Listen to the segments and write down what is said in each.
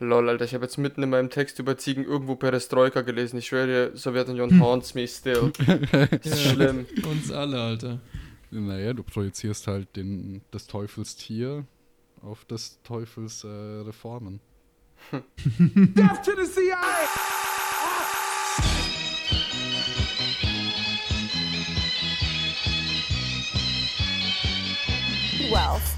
Lol, Alter, ich habe jetzt mitten in meinem Text über Ziegen irgendwo Perestroika gelesen. Ich schwöre dir, Sowjetunion haunts me still. Das ist schlimm. Uns alle, Alter. Naja, du projizierst halt den, des Teufels Tier auf des Teufels äh, Reformen. Death to the CIA! wealth,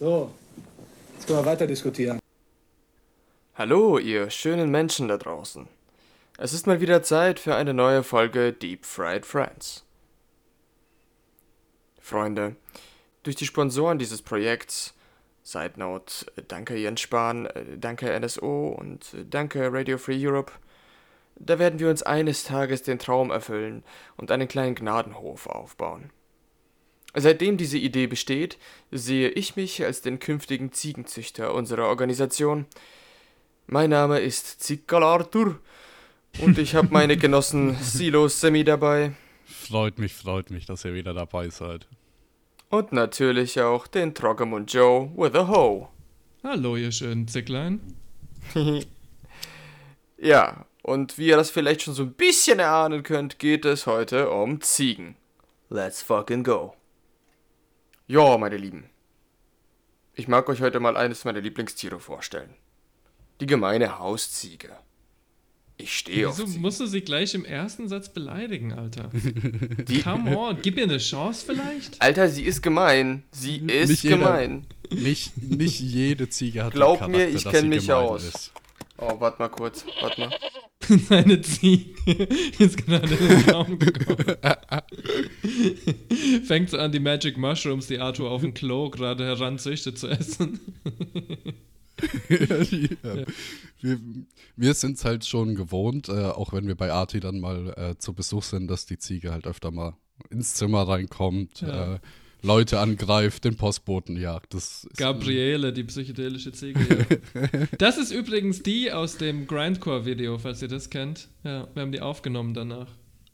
So, jetzt können wir weiter diskutieren. Hallo, ihr schönen Menschen da draußen. Es ist mal wieder Zeit für eine neue Folge Deep Fried Friends. Freunde, durch die Sponsoren dieses Projekts, Side Note, danke Jens Spahn, danke NSO und danke Radio Free Europe, da werden wir uns eines Tages den Traum erfüllen und einen kleinen Gnadenhof aufbauen. Seitdem diese Idee besteht, sehe ich mich als den künftigen Ziegenzüchter unserer Organisation. Mein Name ist Zikal Arthur und ich habe meine Genossen Silo Semi dabei Freut mich, freut mich, dass ihr wieder dabei seid. und natürlich auch den Troggermund Joe with a hoe. Hallo, ihr schönen Zicklein. Ja, und wie ihr das vielleicht schon so ein bisschen erahnen könnt, geht es heute um Ziegen. Let's fucking go. Ja, meine Lieben. Ich mag euch heute mal eines meiner Lieblingstiere vorstellen. Die gemeine Hausziege. Ich stehe auf Wieso musst du sie gleich im ersten Satz beleidigen, Alter? Die, Come on, gib ihr eine Chance vielleicht? Alter, sie ist gemein. Sie ist Nicht jeder- gemein. Nicht, nicht jede Ziege hat Glaub mir, ich dass kenn sie mich aus. Ist. Oh, warte mal kurz. Warte mal. Seine Ziege ist gerade in den Raum gekommen. Fängt so an, die Magic Mushrooms, die Arthur auf dem Klo gerade heranzüchtet, zu essen. ja. Wir, wir sind es halt schon gewohnt, äh, auch wenn wir bei Arti dann mal äh, zu Besuch sind, dass die Ziege halt öfter mal ins Zimmer reinkommt, Ja. äh, Leute angreift, den Postboten jagt. Das Gabriele, die psychedelische Ziege. Ja. Das ist übrigens die aus dem Grindcore-Video, falls ihr das kennt. Ja, wir haben die aufgenommen danach.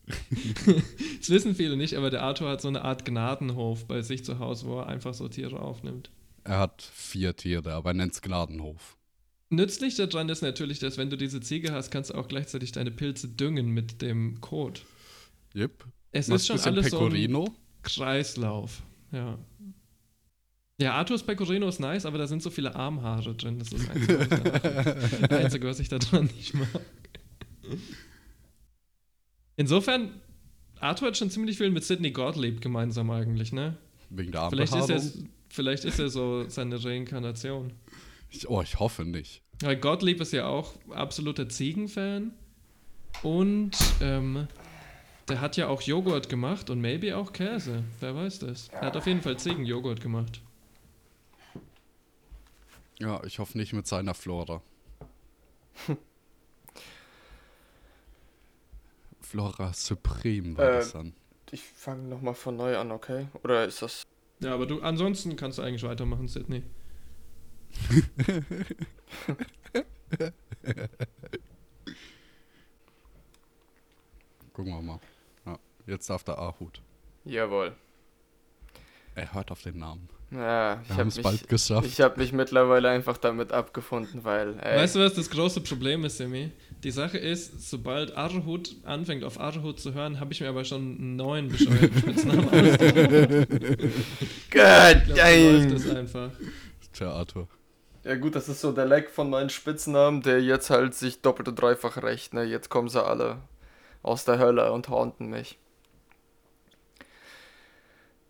das wissen viele nicht, aber der Arthur hat so eine Art Gnadenhof bei sich zu Hause, wo er einfach so Tiere aufnimmt. Er hat vier Tiere, aber er nennt es Gnadenhof. Nützlich daran ist natürlich, dass wenn du diese Ziege hast, kannst du auch gleichzeitig deine Pilze düngen mit dem Kot. Yep. Es Was ist schon alles so ein Pecorino. Kreislauf. Ja. Ja, Arthurs Pecorino ist nice, aber da sind so viele Armhaare drin. Das ist das Einzige, was Einzige, was ich da dran nicht mag. Insofern, Arthur hat schon ziemlich viel mit Sidney Gottlieb gemeinsam eigentlich, ne? Wegen der Vielleicht ist, er, vielleicht ist er so seine Reinkarnation. Ich, oh, ich hoffe nicht. Weil Gottlieb ist ja auch absoluter Ziegenfan. Und ähm, der hat ja auch Joghurt gemacht und maybe auch Käse. Wer weiß das? Er hat auf jeden Fall Ziegenjoghurt gemacht. Ja, ich hoffe nicht mit seiner Flora. Flora Supreme war Äh, das dann. Ich fange nochmal von neu an, okay? Oder ist das. Ja, aber du ansonsten kannst du eigentlich weitermachen, Sydney. Gucken wir mal. Jetzt darf der Ahut. Jawohl. Er hört auf den Namen. Ja, ich habe mich, bald geschafft. ich hab mich mittlerweile einfach damit abgefunden, weil. Ey, Weißt du, was das große Problem ist, Simi? Die Sache ist, sobald Arhut anfängt, auf Arhut zu hören, habe ich mir aber schon einen neuen bescheuerten Spitznamen ausgedacht. God dang! das einfach. Tja, Arthur. Ja gut, das ist so der Leck von meinen Spitznamen, der jetzt halt sich doppelt und dreifach rächt. Ne? Jetzt kommen sie alle aus der Hölle und haunten mich.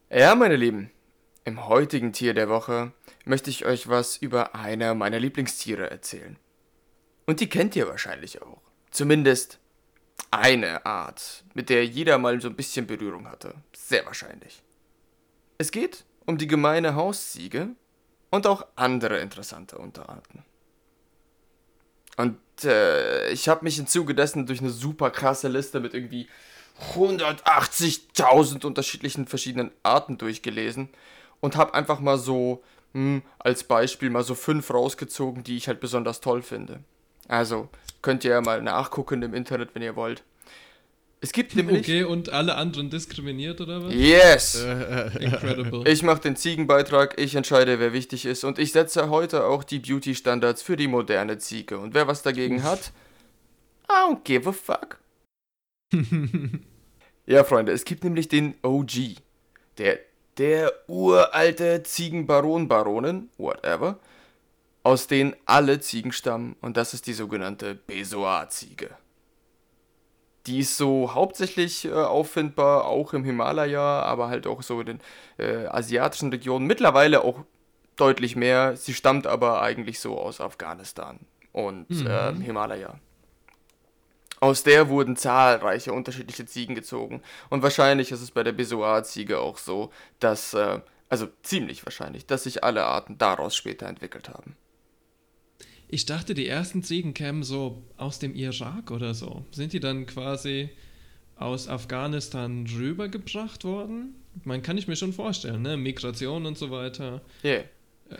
Ja, meine Lieben, im heutigen Tier der Woche möchte ich euch was über einer meiner Lieblingstiere erzählen. Und die kennt ihr wahrscheinlich auch. Zumindest eine Art, mit der jeder mal so ein bisschen Berührung hatte. Sehr wahrscheinlich. Es geht um die gemeine Hausziege und auch andere interessante Unterarten. Und äh, ich habe mich im Zuge dessen durch eine super krasse Liste mit irgendwie 180.000 unterschiedlichen verschiedenen Arten durchgelesen und habe einfach mal so hm, als Beispiel mal so fünf rausgezogen, die ich halt besonders toll finde. Also könnt ihr ja mal nachgucken im Internet, wenn ihr wollt. Es gibt nämlich. Okay, und alle anderen diskriminiert oder was? Yes! Incredible. Ich mache den Ziegenbeitrag, ich entscheide, wer wichtig ist und ich setze heute auch die Beauty-Standards für die moderne Ziege. Und wer was dagegen hat, I don't give a fuck. ja, Freunde, es gibt nämlich den OG. Der, der uralte Ziegenbaron-Baronen, whatever, aus denen alle Ziegen stammen und das ist die sogenannte Besoar-Ziege. Die ist so hauptsächlich äh, auffindbar, auch im Himalaya, aber halt auch so in den äh, asiatischen Regionen. Mittlerweile auch deutlich mehr. Sie stammt aber eigentlich so aus Afghanistan und Mhm. ähm, Himalaya. Aus der wurden zahlreiche unterschiedliche Ziegen gezogen. Und wahrscheinlich ist es bei der Besoar-Ziege auch so, dass, äh, also ziemlich wahrscheinlich, dass sich alle Arten daraus später entwickelt haben. Ich dachte, die ersten Ziegen kämen so aus dem Irak oder so. Sind die dann quasi aus Afghanistan rübergebracht worden? Man kann ich mir schon vorstellen, ne? Migration und so weiter. Yeah.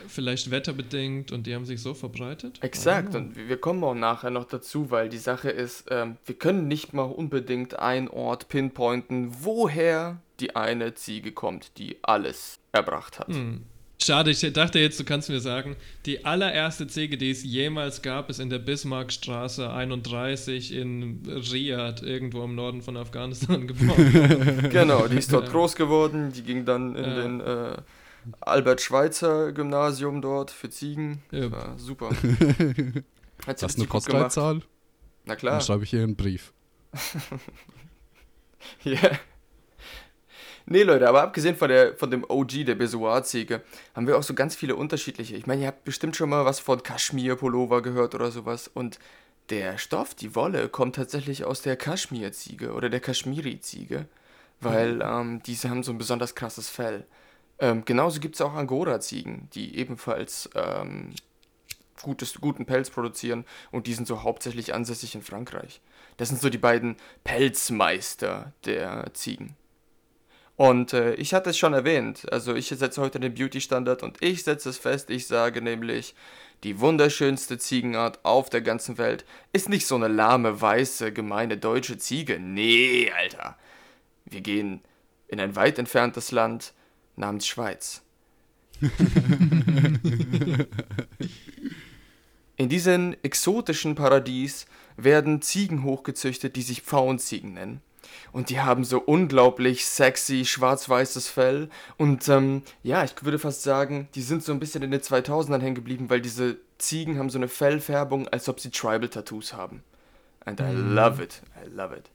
Vielleicht wetterbedingt und die haben sich so verbreitet? Exakt, Ah. und wir wir kommen auch nachher noch dazu, weil die Sache ist, ähm, wir können nicht mal unbedingt einen Ort pinpointen, woher die eine Ziege kommt, die alles erbracht hat. Hm. Schade, ich dachte jetzt, du kannst mir sagen, die allererste Ziege, die es jemals gab, ist in der Bismarckstraße 31 in Riyadh, irgendwo im Norden von Afghanistan geboren. Genau, die ist dort Ja. groß geworden, die ging dann in Ja. den äh, Albert-Schweitzer-Gymnasium dort für Ziegen. Ja. War super. Hat sie Hast du eine. Postleitzahl? Na Dann klar. schreibe ich hier einen Brief. Ja. Nee, Leute, aber abgesehen von, der, von dem OG, der Besoar-Ziege, haben wir auch so ganz viele unterschiedliche. Ich meine, ihr habt bestimmt schon mal was von Kaschmir-Pullover gehört oder sowas. Und der Stoff, die Wolle, kommt tatsächlich aus der Kaschmir-Ziege oder der Kaschmiri-Ziege, weil ähm, diese haben so ein besonders krasses Fell. Ähm, genauso gibt es auch Angora-Ziegen, die ebenfalls ähm, gutes, guten Pelz produzieren und die sind so hauptsächlich ansässig in Frankreich. Das sind so die beiden Pelzmeister der Ziegen. Und äh, ich hatte es schon erwähnt, also ich setze heute den Beauty-Standard und ich setze es fest, ich sage nämlich, die wunderschönste Ziegenart auf der ganzen Welt ist nicht so eine lahme, weiße, gemeine deutsche Ziege. Nee, Alter. Wir gehen in ein weit entferntes Land namens Schweiz. In diesem exotischen Paradies werden Ziegen hochgezüchtet, die sich Pfauenziegen nennen. Und die haben so unglaublich sexy schwarz-weißes Fell. Und ähm, ja, ich würde fast sagen, die sind so ein bisschen in den 2000ern hängen geblieben, weil diese Ziegen haben so eine Fellfärbung, als ob sie Tribal-Tattoos haben. And I love it. I love it.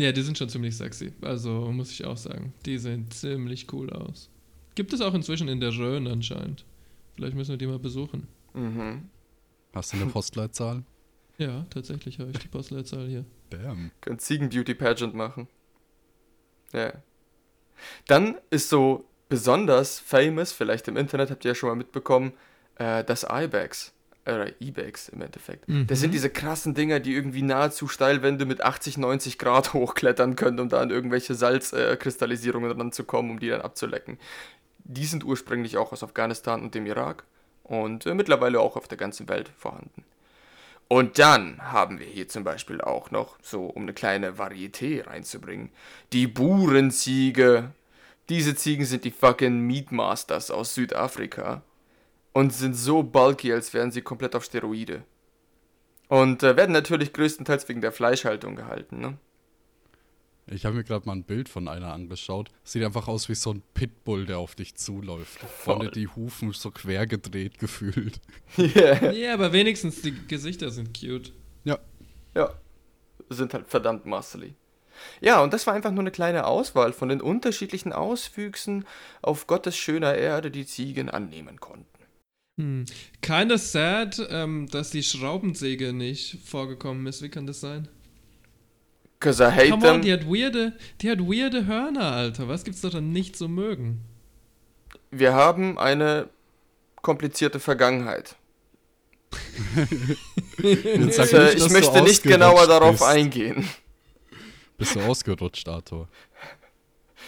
Ja, die sind schon ziemlich sexy. Also muss ich auch sagen. Die sehen ziemlich cool aus. Gibt es auch inzwischen in der Rhön anscheinend. Vielleicht müssen wir die mal besuchen. Mhm. Hast du eine Postleitzahl? Ja, tatsächlich habe ich die Postleitzahl hier. Damn. Können Ziegen-Beauty-Pageant machen. Ja. Dann ist so besonders famous, vielleicht im Internet habt ihr ja schon mal mitbekommen, äh, das Ibex. Oder Ibex im Endeffekt. Mhm. Das sind diese krassen Dinger, die irgendwie nahezu Steilwände mit 80, 90 Grad hochklettern können, um da an irgendwelche Salzkristallisierungen äh, ranzukommen, um die dann abzulecken. Die sind ursprünglich auch aus Afghanistan und dem Irak und äh, mittlerweile auch auf der ganzen Welt vorhanden. Und dann haben wir hier zum Beispiel auch noch, so um eine kleine Varieté reinzubringen, die Burenziege. Diese Ziegen sind die fucking Meatmasters aus Südafrika und sind so bulky, als wären sie komplett auf Steroide. Und äh, werden natürlich größtenteils wegen der Fleischhaltung gehalten, ne? Ich habe mir gerade mal ein Bild von einer angeschaut. Sieht einfach aus wie so ein Pitbull, der auf dich zuläuft. Vorne die Hufen so quer gedreht gefühlt. Yeah. Ja, aber wenigstens die Gesichter sind cute. Ja. Ja, sind halt verdammt muscly. Ja, und das war einfach nur eine kleine Auswahl von den unterschiedlichen Auswüchsen auf Gottes schöner Erde, die Ziegen annehmen konnten. Hm. Kinda sad, ähm, dass die Schraubensäge nicht vorgekommen ist. Wie kann das sein? Cause I hate Come them. on, die hat weirde, die hat weirde Hörner, Alter. Was gibt's doch dann nicht zu mögen? Wir haben eine komplizierte Vergangenheit. Jetzt sag Äh, nicht, ich möchte nicht genauer ausgerutscht darauf bist. eingehen. Bist du ausgerutscht, Arthur?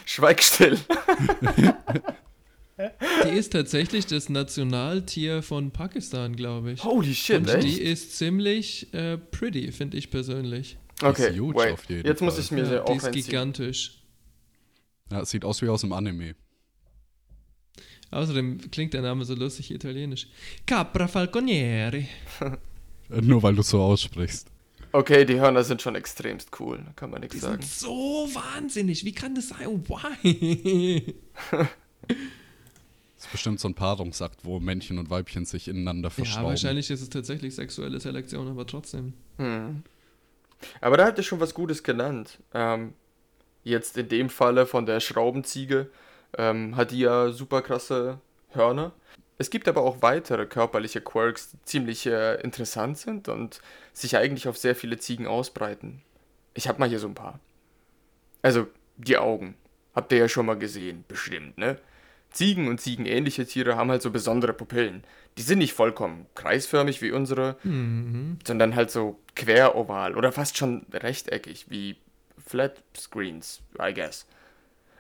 Schweig still. Die ist tatsächlich das Nationaltier von Pakistan, glaube ich. Holy shit, Und echt? die ist ziemlich äh, pretty, finde ich persönlich. Okay, ist huge wait. auf jeden Jetzt muss Fall. ich mir Ja, sie die ist gigantisch. Ja, sieht aus wie aus dem Anime. Außerdem klingt der Name so lustig italienisch. Capra Falconieri. Äh, Nur weil du so aussprichst. Okay, die Hörner sind schon extremst cool, kann man nichts Die sagen. sind so wahnsinnig. Wie kann das sein? Why? Das ist bestimmt so ein Paarungsakt, wo Männchen und Weibchen sich ineinander ja, verschrauben. wahrscheinlich ist es tatsächlich sexuelle Selektion, aber trotzdem. Aber da hat er schon was Gutes genannt. Ähm, jetzt in dem Falle von der Schraubenziege ähm, hat die ja super krasse Hörner. Es gibt aber auch weitere körperliche Quirks, die ziemlich äh, interessant sind und sich eigentlich auf sehr viele Ziegen ausbreiten. Ich hab mal hier so ein paar. Also, die Augen. Habt ihr ja schon mal gesehen, bestimmt, ne? Ziegen und ziegenähnliche Tiere haben halt so besondere Pupillen. Die sind nicht vollkommen kreisförmig wie unsere, sondern halt so queroval oder fast schon rechteckig wie Flat Screens, I guess.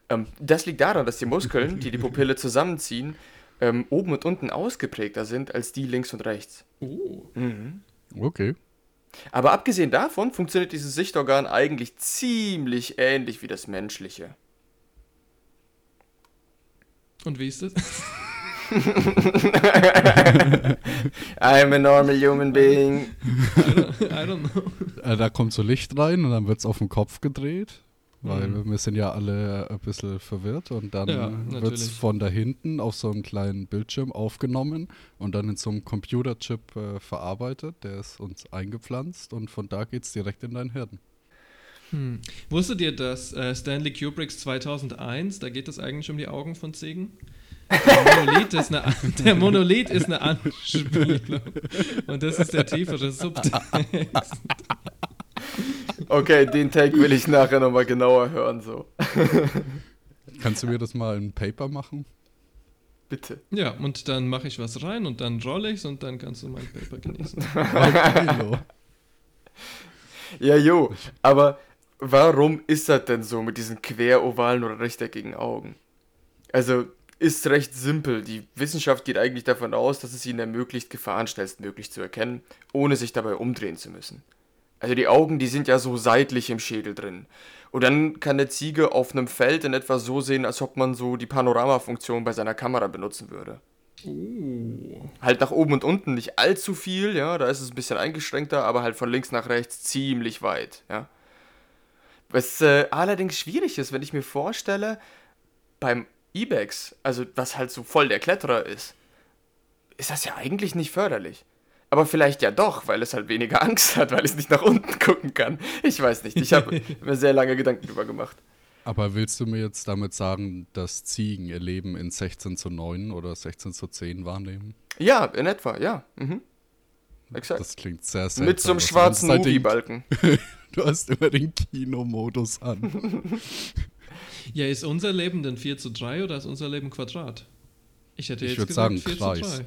Ähm, das liegt daran, dass die Muskeln, die die Pupille zusammenziehen, ähm, oben und unten ausgeprägter sind als die links und rechts. Oh. Okay. Aber abgesehen davon funktioniert dieses Sichtorgan eigentlich ziemlich ähnlich wie das menschliche. Und wie ist das? I'm a normal human being. I don't know. Äh, da kommt so Licht rein und dann wird es auf den Kopf gedreht. Weil Mhm. wir sind ja alle ein bisschen verwirrt und dann Ja, wird es von da hinten auf so einen kleinen Bildschirm aufgenommen und dann in so einem Computerchip äh, verarbeitet. Der ist uns eingepflanzt und von da geht es direkt in dein Hirn. Hm. Wusstet ihr, dass äh, Stanley Kubricks 2001, da geht es eigentlich um die Augen von Ziegen? Der Monolith ist eine, der Monolith ist eine Anspielung. Und das ist der tiefere Subtext. Okay, den Take will ich nachher nochmal genauer hören, so. Kannst du mir das mal in Paper machen? Bitte. Ja, und dann mache ich was rein und dann rolle ich's und dann kannst du mein Paper genießen. Ja, jo, aber warum ist das denn so mit diesen querovalen oder rechteckigen Augen? Also, ist recht simpel. Die Wissenschaft geht eigentlich davon aus, dass es ihnen ermöglicht, Gefahren schnellstmöglich zu erkennen, ohne sich dabei umdrehen zu müssen. Also die Augen, die sind ja so seitlich im Schädel drin. Und dann kann eine Ziege auf einem Feld in etwa so sehen, als ob man so die Panoramafunktion bei seiner Kamera benutzen würde. Halt nach oben und unten nicht allzu viel, ja, da ist es ein bisschen eingeschränkter, aber halt von links nach rechts ziemlich weit, ja. Was äh, allerdings schwierig ist, wenn ich mir vorstelle, beim Ibex, also was halt so voll der Kletterer ist, ist das ja eigentlich nicht förderlich. Aber vielleicht ja doch, weil es halt weniger Angst hat, weil es nicht nach unten gucken kann. Ich weiß nicht, ich habe mir sehr lange Gedanken drüber gemacht. Aber willst du mir jetzt damit sagen, dass Ziegen ihr Leben in 16 zu 9 oder 16 zu 10 wahrnehmen? Ja, in etwa, ja. Mhm. Exakt. Das klingt sehr seltsam. Mit so einem schwarzen den- Moviebalken. Du hast immer den Kinomodus an. Ja, ist unser Leben denn 4 zu 3 oder ist unser Leben Quadrat? Ich hätte Ich jetzt gesagt sagen 4 Kreis. zu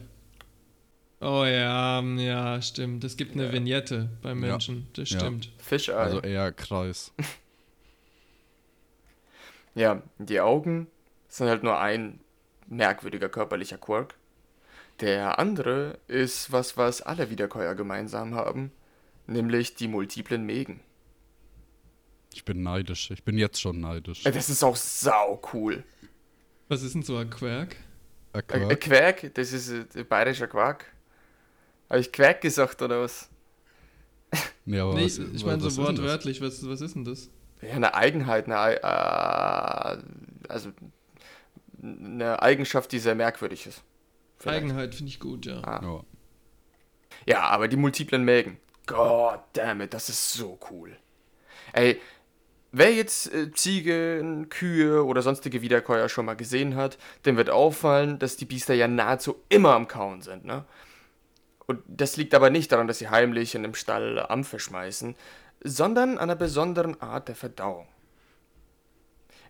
3. Oh ja, ja, stimmt. Es gibt eine Vignette beim Ja. Menschen. Das Ja. stimmt. Fischei. Also eher Kreis. Ja, die Augen sind halt nur ein merkwürdiger körperlicher Quirk. Der andere ist was, was alle Wiederkäuer gemeinsam haben, nämlich die multiplen Mägen. Ich bin neidisch. Ich bin jetzt schon neidisch. Das ist auch sau cool. Was ist denn so ein? Äh, Äh, Quirk? äh, Querk, das ist äh, bayerischer Quark. Habe ich Querk gesagt oder was? nee, aber Nee, was, ich meine so ist denn das? wortwörtlich, was, was ist denn das? Ja, eine Eigenheit, eine, Ei- äh, also eine Eigenschaft, die sehr merkwürdig ist. Vielleicht. Eigenheit finde ich gut, ja. Ah. Ja. Ja, aber die multiplen Mägen. God damn it, das ist so cool. Ey, wer jetzt äh, Ziegen, Kühe oder sonstige Wiederkäuer schon mal gesehen hat, dem wird auffallen, dass die Biester ja nahezu immer am Kauen sind, ne? Und das liegt aber nicht daran, dass sie heimlich in einem Stall Ampfe schmeißen. sondern an einer besonderen Art der Verdauung.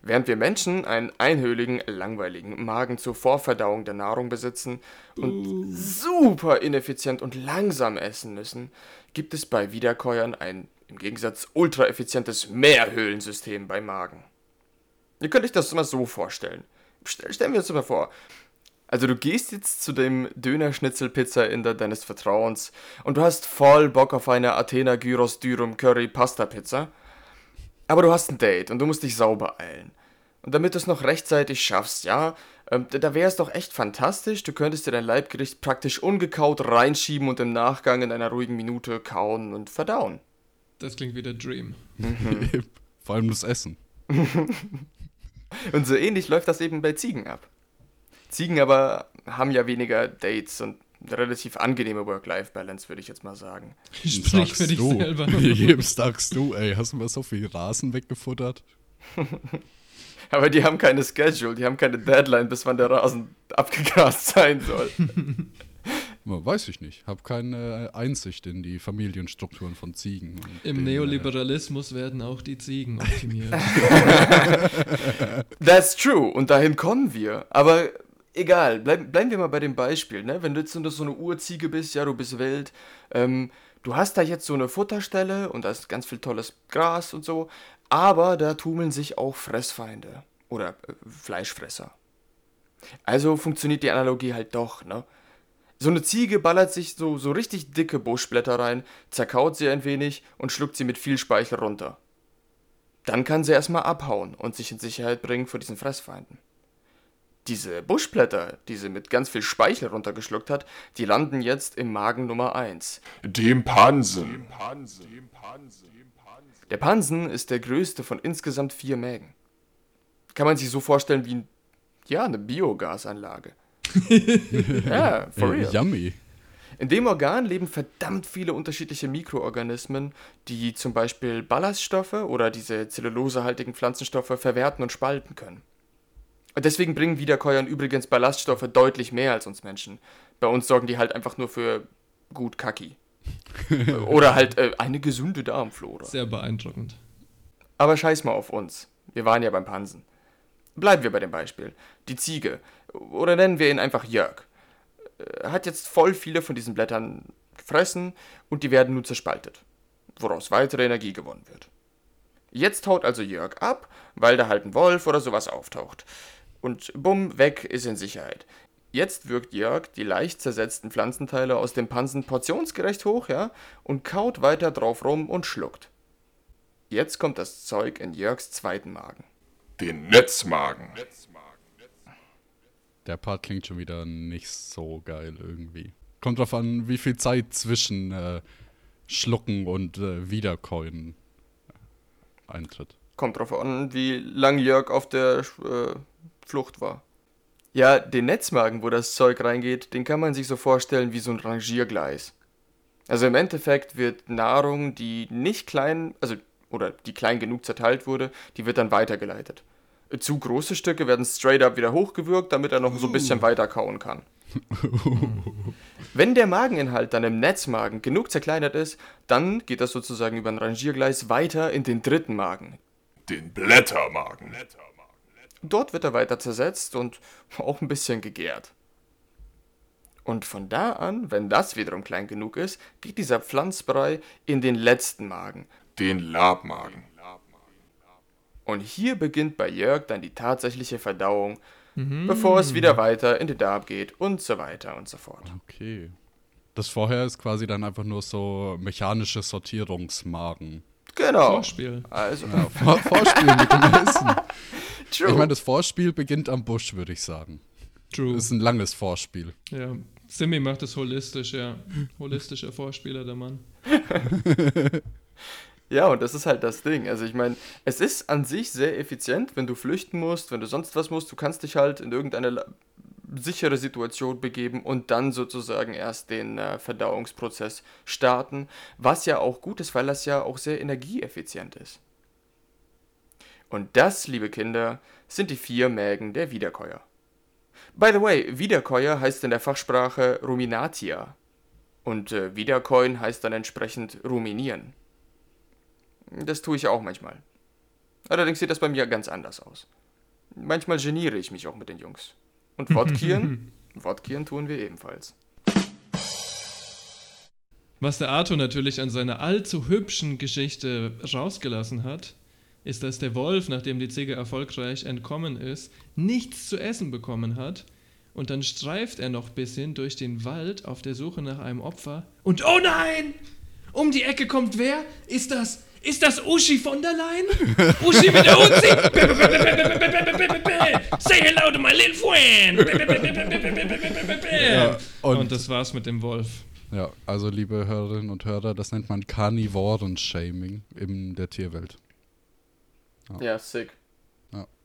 Während wir Menschen einen einhöhligen, langweiligen Magen zur Vorverdauung der Nahrung besitzen und super ineffizient und langsam essen müssen, gibt es bei Wiederkäuern ein im Gegensatz ultra effizientes Mehrhöhlensystem beim Magen. Ihr könnt euch das mal so vorstellen. Stell, stellen wir uns mal vor. Also du gehst jetzt zu dem Döner-Schnitzel-Pizza-Inder deines Vertrauens und du hast voll Bock auf eine Athena Gyros Dürum Curry Pasta Pizza. Aber du hast ein Date und du musst dich sauber eilen. Und damit du es noch rechtzeitig schaffst, ja, ähm, da wäre es doch echt fantastisch, du könntest dir dein Leibgericht praktisch ungekaut reinschieben und im Nachgang in einer ruhigen Minute kauen und verdauen. Das klingt wie der Dream. Vor allem das Essen. Und so ähnlich läuft das eben bei Ziegen ab. Ziegen aber haben ja weniger Dates und eine relativ angenehme Work-Life-Balance, würde ich jetzt mal sagen. Sprich für dich du. selber. Jedem sagst du, ey, hast du mal so viel Rasen weggefuttert? Aber die haben keine Schedule, die haben keine Deadline, bis wann der Rasen abgegrast sein soll. Weiß ich nicht. Hab keine Einsicht in die Familienstrukturen von Ziegen. Im den, äh, Neoliberalismus werden auch die Ziegen optimiert. That's true, und dahin kommen wir. Aber egal, bleib, bleiben wir mal bei dem Beispiel. Ne? Wenn du jetzt so eine Urziege bist, ja, du bist wild, ähm, du hast da jetzt so eine Futterstelle und da ist ganz viel tolles Gras und so, aber da tummeln sich auch Fressfeinde oder äh, Fleischfresser. Also funktioniert die Analogie halt doch, ne? So eine Ziege ballert sich so, so richtig dicke Buschblätter rein, zerkaut sie ein wenig und schluckt sie mit viel Speichel runter. Dann kann sie erstmal abhauen und sich in Sicherheit bringen vor diesen Fressfeinden. Diese Buschblätter, die sie mit ganz viel Speichel runtergeschluckt hat, die landen jetzt im Magen Nummer 1. Dem Pansen. Der Pansen ist der größte von insgesamt vier Mägen. Kann man sich so vorstellen wie ein, ja, eine Biogasanlage. Ja, for Äh, real. yummy. In dem Organ leben verdammt viele unterschiedliche Mikroorganismen, die zum Beispiel Ballaststoffe oder diese zellulosehaltigen Pflanzenstoffe verwerten und spalten können. Und deswegen bringen Wiederkäuern übrigens Ballaststoffe deutlich mehr als uns Menschen. Bei uns sorgen die halt einfach nur für gut Kacki. oder halt äh, eine gesunde Darmflora. Sehr beeindruckend. Aber scheiß mal auf uns. Wir waren ja beim Pansen. Bleiben wir bei dem Beispiel. Die Ziege, oder nennen wir ihn einfach Jörg, äh, hat jetzt voll viele von diesen Blättern gefressen und die werden nun zerspaltet, woraus weitere Energie gewonnen wird. Jetzt haut also Jörg ab, weil da halt ein Wolf oder sowas auftaucht. Und bumm, weg ist in Sicherheit. Jetzt wirkt Jörg die leicht zersetzten Pflanzenteile aus dem Pansen portionsgerecht hoch, ja, und kaut weiter drauf rum und schluckt. Jetzt kommt das Zeug in Jörgs zweiten Magen. Den Netzmagen. Der Part klingt schon wieder nicht so geil irgendwie. Kommt drauf an, wie viel Zeit zwischen äh, Schlucken und äh, Wiederkäuen eintritt. Kommt drauf an, wie lang Jörg auf der äh, Flucht war. Ja, den Netzmagen, wo das Zeug reingeht, den kann man sich so vorstellen wie so ein Rangiergleis. Also im Endeffekt wird Nahrung, die nicht klein, also oder die klein genug zerteilt wurde, die wird dann weitergeleitet. Zu große Stücke werden straight up wieder hochgewürgt, damit er noch so ein bisschen weiter kauen kann. Wenn der Mageninhalt dann im Netzmagen genug zerkleinert ist, dann geht das sozusagen über ein Rangiergleis weiter in den dritten Magen, Den Blättermagen. Dort wird er weiter zersetzt und auch ein bisschen gegärt. Und von da an, wenn das wiederum klein genug ist, geht dieser Pflanzbrei in den letzten Magen. Den Labmagen. Und hier beginnt bei Jörg dann die tatsächliche Verdauung, bevor es wieder weiter in den Darm geht und so weiter und so fort. Okay. Das vorher ist quasi dann einfach nur so mechanische Sortierungsmagen. Genau. Vorspiel. Also, Vor Vorspiel mit dem Essen. true. Ich meine, das Vorspiel beginnt am Busch, würde ich sagen. True. Das ist ein langes Vorspiel. Ja. Simi macht es holistisch, ja. Holistischer Vorspieler, der Mann. Ja, und das ist halt das Ding. Also ich meine, es ist an sich sehr effizient, wenn du flüchten musst, wenn du sonst was musst, du kannst dich halt in irgendeine sichere Situation begeben und dann sozusagen erst den äh, Verdauungsprozess starten, was ja auch gut ist, weil das ja auch sehr energieeffizient ist. Und das, liebe Kinder, sind die vier Mägen der Wiederkäuer. By the way, Wiederkäuer heißt in der Fachsprache Ruminatia und äh, Wiederkäuen heißt dann entsprechend ruminieren. Das tue ich auch manchmal. Allerdings sieht das bei mir ganz anders aus. Manchmal geniere ich mich auch mit den Jungs. Und Wodkieren? Wodkieren tun wir ebenfalls. Was der Arthur natürlich an seiner allzu hübschen Geschichte rausgelassen hat, ist, dass der Wolf, nachdem die Ziege erfolgreich entkommen ist, nichts zu essen bekommen hat. Und dann streift er noch ein bisschen durch den Wald auf der Suche nach einem Opfer. Und oh nein! Um die Ecke kommt wer? Ist das. Ist das Uschi von der Leyen? Uschi mit der Uzi! Say hello to my little friend! Ja, und, und- das war's mit dem Wolf. Ja, also liebe Hörerinnen und Hörer, das nennt man Karnivoren-Shaming in der Tierwelt. Ja, sick.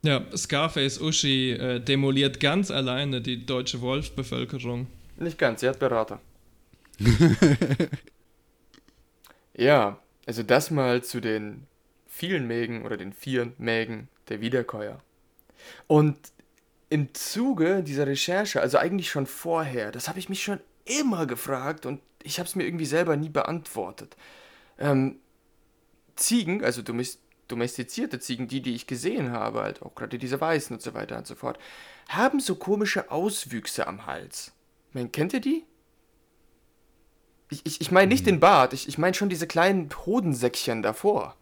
Ja, Scarface Uschi äh, demoliert ganz alleine die deutsche Wolfbevölkerung. Nicht ganz, sie hat Berater. ja, also das mal zu den vielen Mägen oder den vier Mägen der Wiederkäuer. Und im Zuge dieser Recherche, also eigentlich schon vorher, das habe ich mich schon immer gefragt und ich habe es mir irgendwie selber nie beantwortet. Ähm, Ziegen, also domes- domestizierte Ziegen, die, die ich gesehen habe, halt auch gerade diese Weißen und so weiter und so fort, haben so komische Auswüchse am Hals. Mein, kennt ihr die? Ich, ich, ich meine nicht den Bart, ich, ich meine schon diese kleinen Hodensäckchen davor.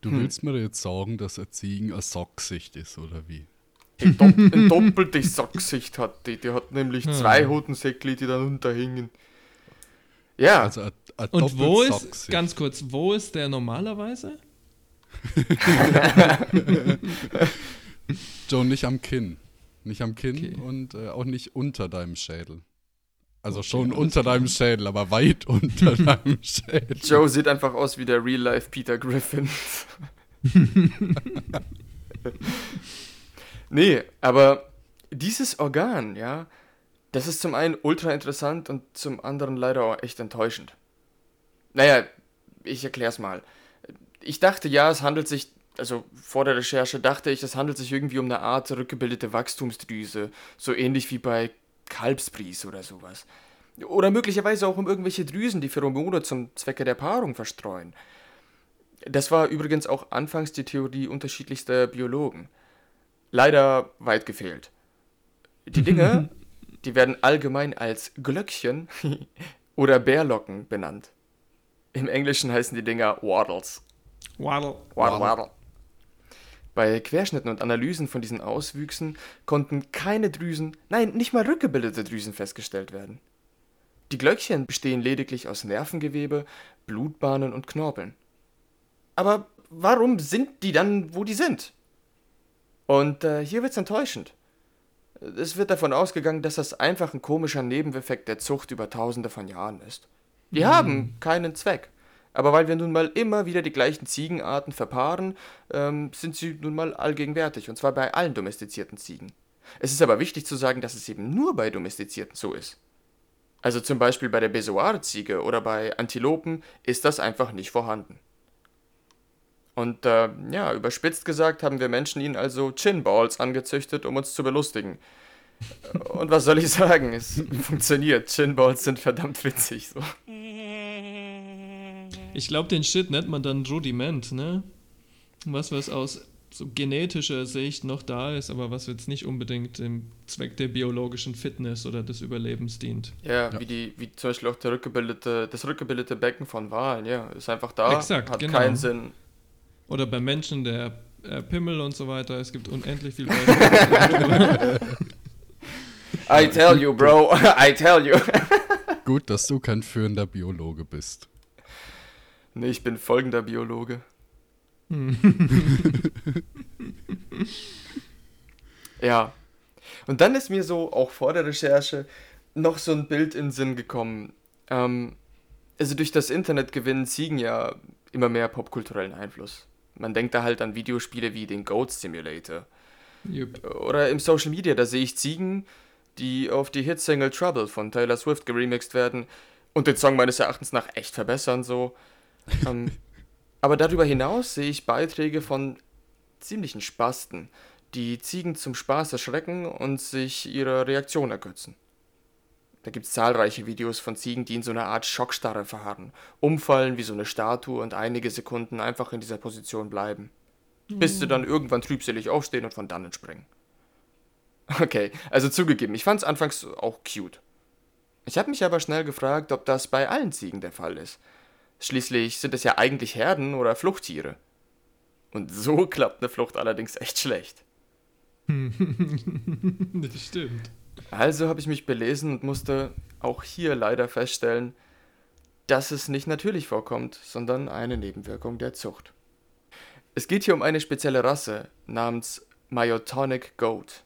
Du Hm. willst mir jetzt sagen, dass ein Ziegen ein Sackgesicht ist, oder wie? Ein, Dopp ein doppeltes Sackgesicht hat die. Die hat nämlich Hm. zwei Hodensäckli, die dann unterhingen. Ja, Also ein, ein Und wo ist, ganz kurz, wo ist der normalerweise? Joe, nicht am Kinn. Nicht am Kinn Okay. und äh, auch nicht unter deinem Schädel. Also schon unter deinem Schädel, aber weit unter deinem Schädel. Joe sieht einfach aus wie der Real-Life Peter Griffin. nee, aber dieses Organ, ja, das ist zum einen ultra interessant und zum anderen leider auch echt enttäuschend. Naja, ich erklär's mal. Ich dachte ja, es handelt sich, also vor der Recherche dachte ich, es handelt sich irgendwie um eine Art rückgebildete Wachstumsdrüse, so ähnlich wie bei Kalbsbries oder sowas. Oder möglicherweise auch um irgendwelche Drüsen, die Pheromone zum Zwecke der Paarung verstreuen. Das war übrigens auch anfangs die Theorie unterschiedlichster Biologen. Leider weit gefehlt. Die Dinge, die werden allgemein als Glöckchen oder Bärlocken benannt. Im Englischen heißen die Dinger Waddles. Waddle. Waddle, waddle. Bei Querschnitten und Analysen von diesen Auswüchsen konnten keine Drüsen, nein, nicht mal rückgebildete Drüsen festgestellt werden. Die Glöckchen bestehen lediglich aus Nervengewebe, Blutbahnen und Knorpeln. Aber warum sind die dann, wo die sind? Und äh, hier wird's enttäuschend. Es wird davon ausgegangen, dass das einfach ein komischer Nebeneffekt der Zucht über tausende von Jahren ist. Die haben keinen Zweck. Aber weil wir nun mal immer wieder die gleichen Ziegenarten verpaaren, ähm, sind sie nun mal allgegenwärtig, und zwar bei allen domestizierten Ziegen. Es ist aber wichtig zu sagen, dass es eben nur bei domestizierten so ist. Also zum Beispiel bei der Besoar-Ziege oder bei Antilopen ist das einfach nicht vorhanden. Und äh, ja, überspitzt gesagt haben wir Menschen ihnen also Chinballs angezüchtet, um uns zu belustigen. Und was soll ich sagen? Es funktioniert. Chinballs sind verdammt witzig. So. Ich glaube, den Shit nennt man dann Rudiment, ne? Was, was aus so genetischer Sicht noch da ist, aber was jetzt nicht unbedingt dem Zweck der biologischen Fitness oder des Überlebens dient. Ja, Ja. Wie, die, wie zum Beispiel auch der rückgebildete, das rückgebildete Becken von Walen, ja, ist einfach da, Exakt, hat genau. keinen Sinn. Oder bei Menschen der äh, Pimmel und so weiter. Es gibt unendlich viel Beispiele. I tell you, bro, I tell you. Gut, dass du kein führender Biologe bist. Nee, ich bin folgender Biologe. ja. Und dann ist mir so, auch vor der Recherche, noch so ein Bild in den Sinn gekommen. Ähm, also durch das Internet gewinnen Ziegen ja immer mehr popkulturellen Einfluss. Man denkt da halt an Videospiele wie den Goat Simulator. Jupp. Oder im Social Media, da sehe ich Ziegen, die auf die Hitsingle Trouble von Taylor Swift geremixed werden und den Song meines Erachtens nach echt verbessern, so. Ähm, aber darüber hinaus sehe ich Beiträge von ziemlichen Spasten, die Ziegen zum Spaß erschrecken und sich ihrer Reaktion ergötzen. Da gibt es zahlreiche Videos von Ziegen, die in so einer Art Schockstarre verharren, umfallen wie so eine Statue und einige Sekunden einfach in dieser Position bleiben. Bis sie dann irgendwann trübselig aufstehen und von dannen springen. Okay, also zugegeben, ich fand es anfangs auch cute. Ich habe mich aber schnell gefragt, ob das bei allen Ziegen der Fall ist. Schließlich sind es ja eigentlich Herden oder Fluchttiere. Und so klappt eine Flucht allerdings echt schlecht. das stimmt. Also habe ich mich belesen und musste auch hier leider feststellen, dass es nicht natürlich vorkommt, sondern eine Nebenwirkung der Zucht. Es geht hier um eine spezielle Rasse namens Myotonic Goat.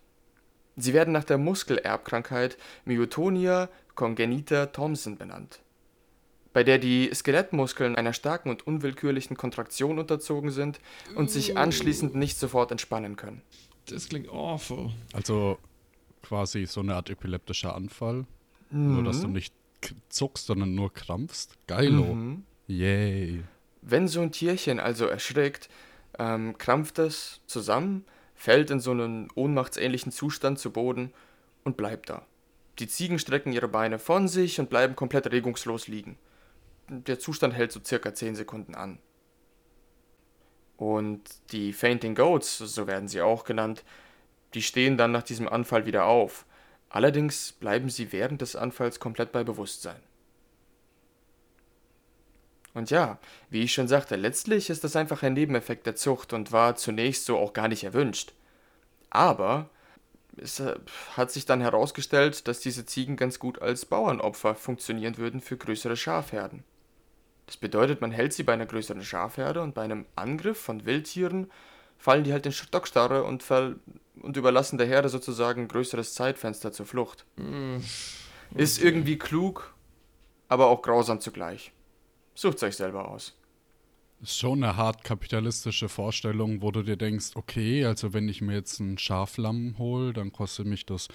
Sie werden nach der Muskelerbkrankheit Myotonia congenita Thomson benannt, bei der die Skelettmuskeln einer starken und unwillkürlichen Kontraktion unterzogen sind und sich anschließend nicht sofort entspannen können. Das klingt awful. Also quasi so eine Art epileptischer Anfall. Nur, dass du Mhm. nicht zuckst, sondern nur krampfst. Geilo. Mhm. Yay. Wenn so ein Tierchen also erschrickt, ähm, krampft es zusammen, fällt in so einen ohnmachtsähnlichen Zustand zu Boden und bleibt da. Die Ziegen strecken ihre Beine von sich und bleiben komplett regungslos liegen. Der Zustand hält so circa 10 Sekunden an. Und die Fainting Goats, so werden sie auch genannt, die stehen dann nach diesem Anfall wieder auf. Allerdings bleiben sie während des Anfalls komplett bei Bewusstsein. Und ja, wie ich schon sagte, letztlich ist das einfach ein Nebeneffekt der Zucht und war zunächst so auch gar nicht erwünscht. Aber es äh, hat sich dann herausgestellt, dass diese Ziegen ganz gut als Bauernopfer funktionieren würden für größere Schafherden. Das bedeutet, man hält sie bei einer größeren Schafherde und bei einem Angriff von Wildtieren fallen die halt in Stockstarre und, und überlassen der Herde sozusagen ein größeres Zeitfenster zur Flucht. Ist irgendwie klug, aber auch grausam zugleich. Sucht's euch selber aus. Ist schon eine hart kapitalistische Vorstellung, wo du dir denkst, okay, also wenn ich mir jetzt ein Schaflamm hole, dann kostet mich das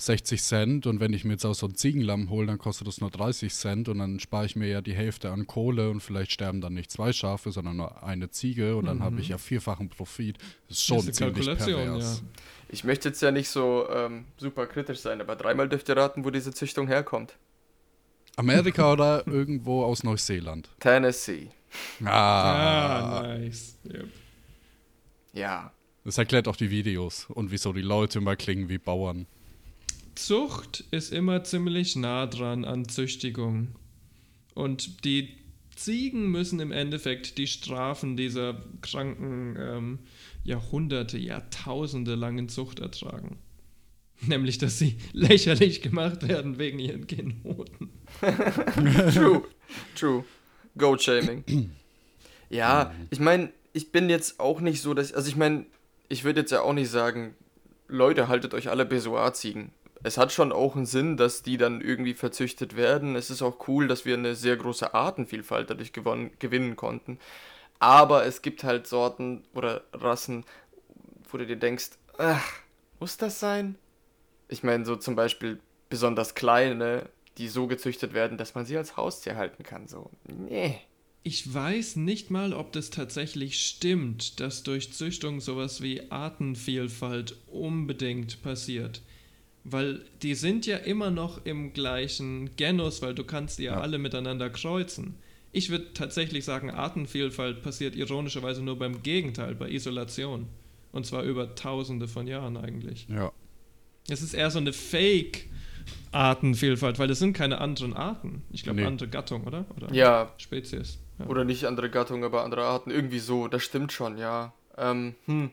60 Cent und wenn ich mir jetzt auch so ein Ziegenlamm hole, dann kostet das nur 30 Cent und dann spare ich mir ja die Hälfte an Kohle und vielleicht sterben dann nicht zwei Schafe, sondern nur eine Ziege und dann habe ich ja vierfachen Profit. Das ist schon Das ist eine ziemlich Kalkulation, pervers. Ich möchte jetzt ja nicht so ähm, super kritisch sein, aber dreimal dürft ihr raten, wo diese Züchtung herkommt. Amerika oder irgendwo aus Neuseeland? Tennessee. Ah, Ah, nice. Yep. Ja. das erklärt auch die Videos und wieso die Leute immer klingen wie Bauern. Zucht ist immer ziemlich nah dran an Züchtigung. Und die Ziegen müssen im Endeffekt die Strafen dieser kranken ähm, Jahrhunderte, Jahrtausende langen Zucht ertragen. Nämlich, dass sie lächerlich gemacht werden wegen ihren Genoten. True. True. Goat-Shaming. Ja, ich meine, ich bin jetzt auch nicht so, dass. Also, ich meine, ich würde jetzt ja auch nicht sagen, Leute, haltet euch alle Besoar-Ziegen. Es hat schon auch einen Sinn, dass die dann irgendwie verzüchtet werden. Es ist auch cool, dass wir eine sehr große Artenvielfalt dadurch gewonnen, gewinnen konnten. Aber es gibt halt Sorten oder Rassen, wo du dir denkst, ach, muss das sein? Ich meine, so zum Beispiel besonders kleine, die so gezüchtet werden, dass man sie als Haustier halten kann. So, nee. Ich weiß nicht mal, ob das tatsächlich stimmt, dass durch Züchtung sowas wie Artenvielfalt unbedingt passiert. Weil die sind ja immer noch im gleichen Genus, weil du kannst die ja, Ja. alle miteinander kreuzen. Ich würde tatsächlich sagen, Artenvielfalt passiert ironischerweise nur beim Gegenteil, bei Isolation. Und zwar über tausende von Jahren eigentlich. Ja. Es ist eher so eine Fake-Artenvielfalt, weil es sind keine anderen Arten. Ich glaube, Nee. andere Gattung, oder? oder Ja, Spezies. Ja. oder nicht andere Gattungen, aber andere Arten. Irgendwie so, das stimmt schon, ja. Ähm, hm,